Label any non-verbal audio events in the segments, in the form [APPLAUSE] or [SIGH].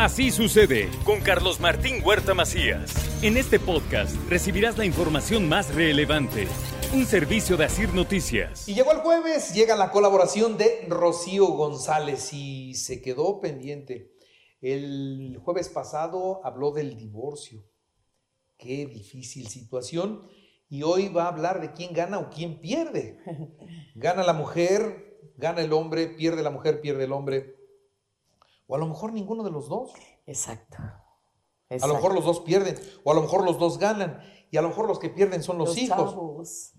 Así sucede con Carlos Martín Huerta Macías. En este podcast recibirás la información más relevante. Un servicio de Asir Noticias. Y llegó el jueves, llega la colaboración de Rocío González y se quedó pendiente. El jueves pasado habló del divorcio. Qué difícil situación. Y hoy va a hablar de quién gana o quién pierde. [LAUGHS] Gana la mujer, gana el hombre, pierde la mujer, pierde el hombre. O a lo mejor ninguno de los dos. Exacto. A lo mejor los dos pierden. O a lo mejor los dos ganan. Y a lo mejor los que pierden son los, hijos.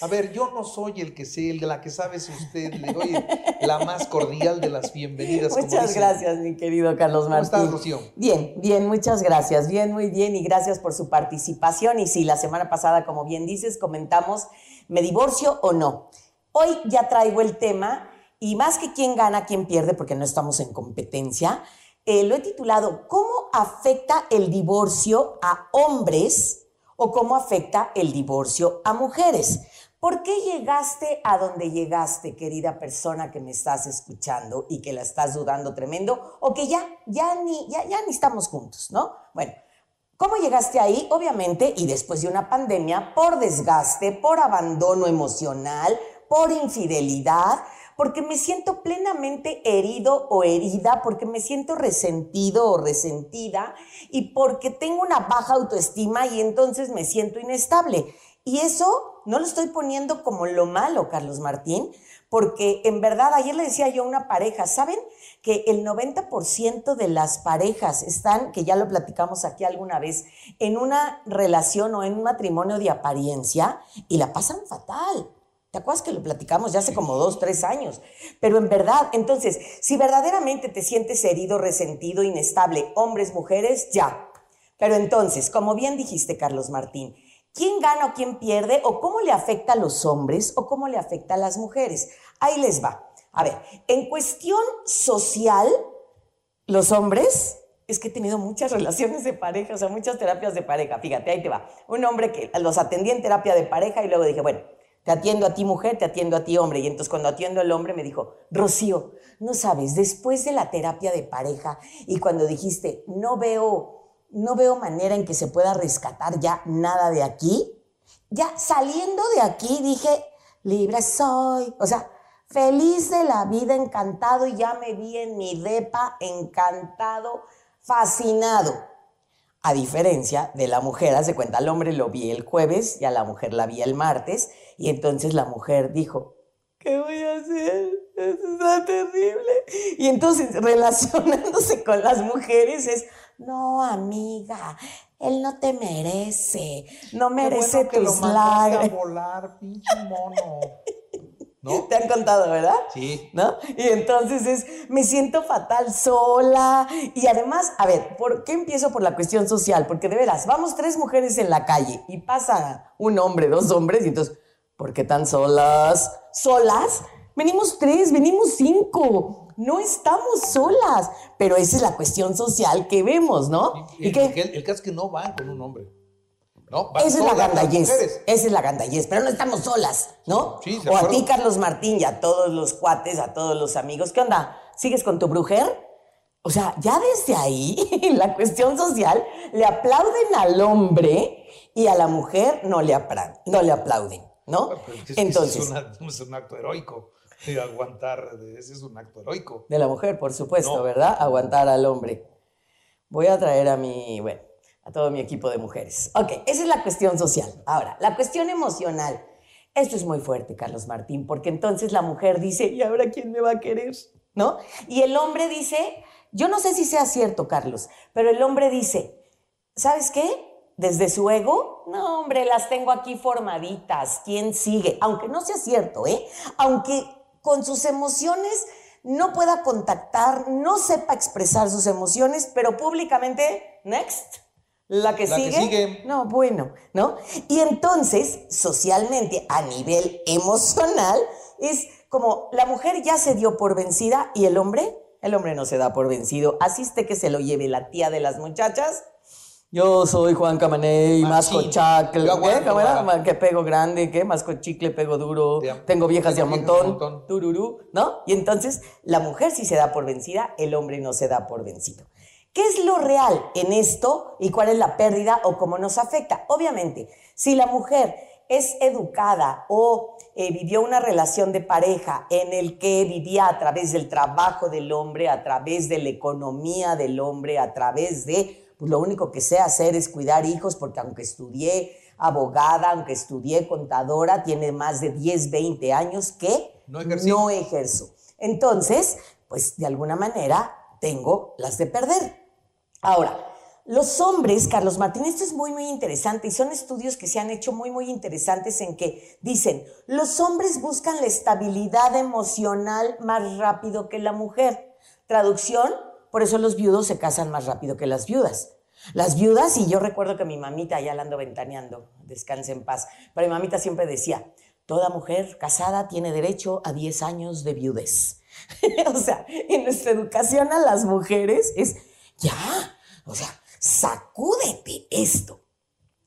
A ver, yo no soy el que sé, el de la que sabes usted. Le doy la más cordial de las bienvenidas. Muchas gracias, mi querido Carlos Martín. ¿Cómo estás, Rocío? Bien, bien, muchas gracias. Bien, muy bien. Y gracias por su participación. Y sí, la semana pasada, como bien dices, comentamos, ¿me divorcio o no? Hoy ya traigo el tema, y más que quién gana, quién pierde, porque no estamos en competencia, eh, lo he titulado ¿Cómo afecta el divorcio a hombres o cómo afecta el divorcio a mujeres? ¿Por qué llegaste a donde llegaste, querida persona que me estás escuchando y que la estás dudando tremendo o que ya, ya, ni, ya, ya ni estamos juntos, ¿no? Bueno, ¿cómo llegaste ahí? Obviamente, y después de una pandemia, por desgaste, por abandono emocional, por infidelidad, porque me siento plenamente herido o herida, porque me siento resentido o resentida y porque tengo una baja autoestima y entonces me siento inestable. Y eso no lo estoy poniendo como lo malo, Carlos Martín, porque en verdad ayer le decía yo a una pareja, ¿saben que el 90% de las parejas están, que ya lo platicamos aquí alguna vez, en una relación o en un matrimonio de apariencia y la pasan fatal? ¿Te acuerdas que lo platicamos ya hace como dos, tres años? Pero en verdad, entonces, si verdaderamente te sientes herido, resentido, inestable, hombres, mujeres, ya. Pero entonces, como bien dijiste, Carlos Martín, ¿Quién gana o quién pierde? ¿O cómo le afecta a los hombres? ¿O cómo le afecta a las mujeres? Ahí les va. A ver, en cuestión social, los hombres, es que he tenido muchas [LAUGHS] relaciones de pareja, o sea, muchas terapias de pareja. Fíjate, ahí te va. Un hombre que los atendía en terapia de pareja y luego dije, bueno, te atiendo a ti mujer, te atiendo a ti hombre. Y entonces cuando atiendo al hombre me dijo, Rocío, no sabes, después de la terapia de pareja y cuando dijiste, no veo no veo manera en que se pueda rescatar ya nada de aquí. Ya saliendo de aquí dije, libre soy. O sea, feliz de la vida, encantado, y ya me vi en mi depa, encantado, fascinado. A diferencia de la mujer, hace cuenta, al hombre lo vi el jueves y a la mujer la vi el martes, y entonces la mujer dijo, ¿qué voy a hacer? Eso está terrible. Y entonces, [LAUGHS] relacionándose con las mujeres es, no, amiga, él no te merece, no merece Qué bueno que tus lo lágrimas. a volar, pinche mono. [LAUGHS] ¿No? [LAUGHS] Te han contado, ¿verdad? Sí. ¿No? Y entonces es, me siento fatal sola. Y además, a ver, ¿por qué empiezo por la cuestión social? Porque de veras, vamos tres mujeres en la calle y pasa un hombre, dos hombres, y entonces, ¿por qué tan solas? ¿Solas? Venimos tres, venimos cinco. No estamos solas. Pero esa es la cuestión social que vemos, ¿no? Y, que el, el caso es que no van con un hombre. No, van esa es la gandallez. Esa es la gandallez, pero no estamos solas, ¿no? Sí, de o a ti, Carlos Martín, y a todos los cuates, a todos los amigos. ¿Qué onda? ¿Sigues con tu brujer? O sea, ya desde ahí, en [LAUGHS] la cuestión social, le aplauden al hombre y a la mujer no le, no le aplauden, ¿no? Pero es Entonces, Es, una- es un acto heroico. Y aguantar, ese es un acto heroico. de la mujer, por supuesto, No. ¿verdad? Aguantar al hombre. Voy a traer a mi, bueno, a todo mi equipo de mujeres. Ok, esa es la cuestión social. Ahora, la cuestión emocional. Esto es muy fuerte, Carlos Martín, porque entonces la mujer dice, ¿y ahora quién me va a querer? ¿No? Y el hombre dice, yo no sé si sea cierto, Carlos, pero el hombre dice, ¿sabes qué? Desde su ego, no, hombre, las tengo aquí formaditas. ¿Quién sigue? Aunque no sea cierto, ¿eh? Aunque con sus emociones no pueda contactar, no sepa expresar sus emociones, pero públicamente, next. La que, La que sigue, no, bueno, ¿no? Y entonces, socialmente, a nivel emocional, es como la mujer ya se dio por vencida y el hombre, el hombre no se da por vencido. Asiste que se lo lleve la tía de las muchachas. Yo soy Juan Camaney, masco chacle, ¿qué? Que pego grande, ¿qué? Masco chicle, pego duro, Tengo viejas de a montón, montón. tururú, ¿no? Y entonces la mujer sí se da por vencida, el hombre no se da por vencido. ¿Qué es lo real en esto y cuál es la pérdida o cómo nos afecta? Obviamente, si la mujer es educada o eh, vivió una relación de pareja en el que vivía a través del trabajo del hombre, a través de la economía del hombre, a través de, pues lo único que sé hacer es cuidar hijos, porque aunque estudié abogada, aunque estudié contadora, tiene más de 10, 20 años que No no ejerzo. Entonces, pues de alguna manera tengo las de perder. Ahora, los hombres, Carlos Martín, esto es muy, muy interesante y son estudios que se han hecho muy, muy interesantes en que dicen, los hombres buscan la estabilidad emocional más rápido que la mujer. Traducción, por eso los viudos se casan más rápido que las viudas. Las viudas, y yo recuerdo que mi mamita, ya la ando ventaneando, descanse en paz, pero mi mamita siempre decía, toda mujer casada tiene derecho a 10 años de viudez. [LAUGHS] o sea, en nuestra educación a las mujeres es, ya, o sea, sacúdete esto.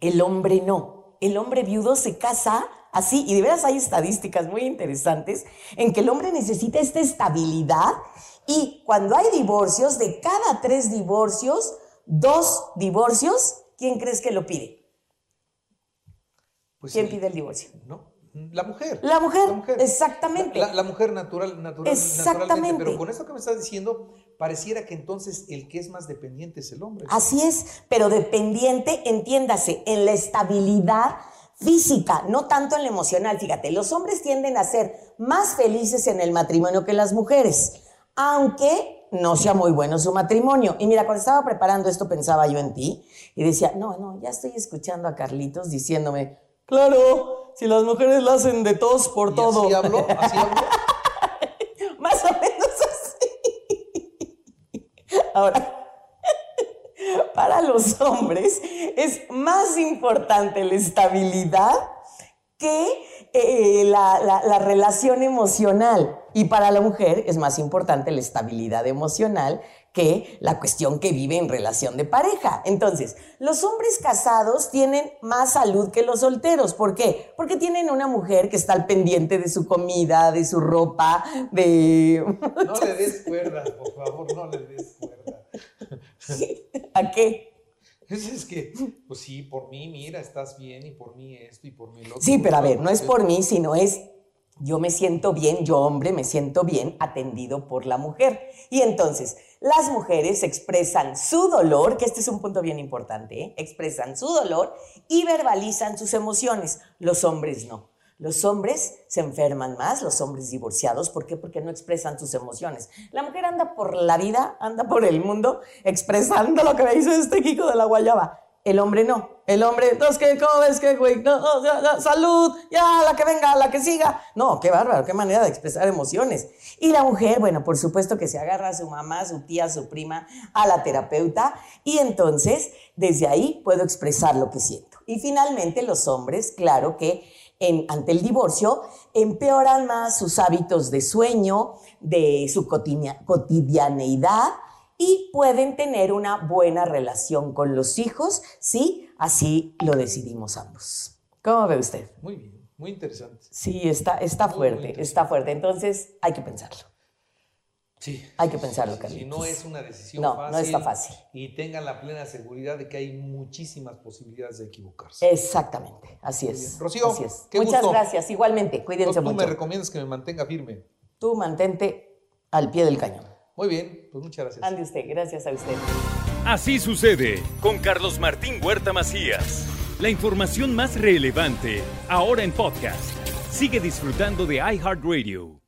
El hombre no. El hombre viudo se casa así, y de veras hay estadísticas muy interesantes en que el hombre necesita esta estabilidad y cuando hay divorcios, de cada tres divorcios, dos divorcios, ¿quién crees que lo pide? Pues ¿Quién sí. pide el divorcio? ¿No? La mujer. La mujer, exactamente. La, la- la mujer natural, natural, Exactamente. naturalmente. Pero con esto que me estás diciendo, pareciera que entonces el que es más dependiente es el hombre. Así es, pero dependiente, entiéndase, en la estabilidad física, no tanto en la emocional. Fíjate, los hombres tienden a ser más felices en el matrimonio que las mujeres, aunque no sea muy bueno su matrimonio. Y mira, cuando estaba preparando esto pensaba yo en ti y decía, no, no, ya estoy escuchando a Carlitos diciéndome, claro, si las mujeres la hacen de tos por Y todo. Así hablo, así hablo. [LAUGHS] Más o menos así. Ahora, para los hombres es más importante la estabilidad que eh, la, la- la relación emocional. Y para la mujer es más importante la estabilidad emocional que la cuestión que vive en relación de pareja. Entonces, los hombres casados tienen más salud que los solteros. ¿Por qué? Porque tienen una mujer que está al pendiente de su comida, de su ropa, de... No le des cuerda, por favor, no le des cuerda. ¿A qué? Es, es que, pues sí, por mí, mira, estás bien, y por mí esto, y por mí lo otro. Sí, pero a ver, no es por mí, sino es yo me siento bien, yo hombre me siento bien atendido por la mujer. Y entonces, las mujeres expresan su dolor, que este es un punto bien importante, ¿eh? expresan su dolor y verbalizan sus emociones. Los hombres no. Los hombres se enferman más, los hombres divorciados. ¿Por qué? Porque no expresan sus emociones. La mujer anda por la vida, anda por el mundo expresando lo que me dice este Kiko de la Guayaba. El hombre no. El hombre, entonces, ¿qué? ¿Cómo ves que, güey? No, no, salud, ya, la que venga, la que siga. No, qué bárbaro, qué manera de expresar emociones. Y la mujer, bueno, por supuesto que se agarra a su mamá, a su tía, a su prima, a la terapeuta, y entonces, desde ahí puedo expresar lo que siento. Y finalmente, los hombres, claro que en- ante el divorcio, empeoran más sus hábitos de sueño, de su cotidia- cotidianeidad y pueden tener una buena relación con los hijos si así lo decidimos ambos. ¿Cómo ve usted? Muy bien, muy interesante. Sí, está, está Muy, fuerte, está fuerte. Entonces hay que pensarlo. Sí. Hay que pensarlo, Si Carlitos. no es una decisión No, fácil. no está fácil. Y tengan la plena seguridad de que hay muchísimas posibilidades de equivocarse. Exactamente, así es. Rocío, así es. qué Muchas gusto. gracias. Igualmente, cuídense Tú me mucho. recomiendas que me mantenga firme. Tú mantente al pie del cañón. Muy bien, pues muchas gracias. Ande usted, gracias a usted. Así sucede con Carlos Martín Huerta Macías. La información más relevante ahora en podcast. Sigue disfrutando de iHeartRadio.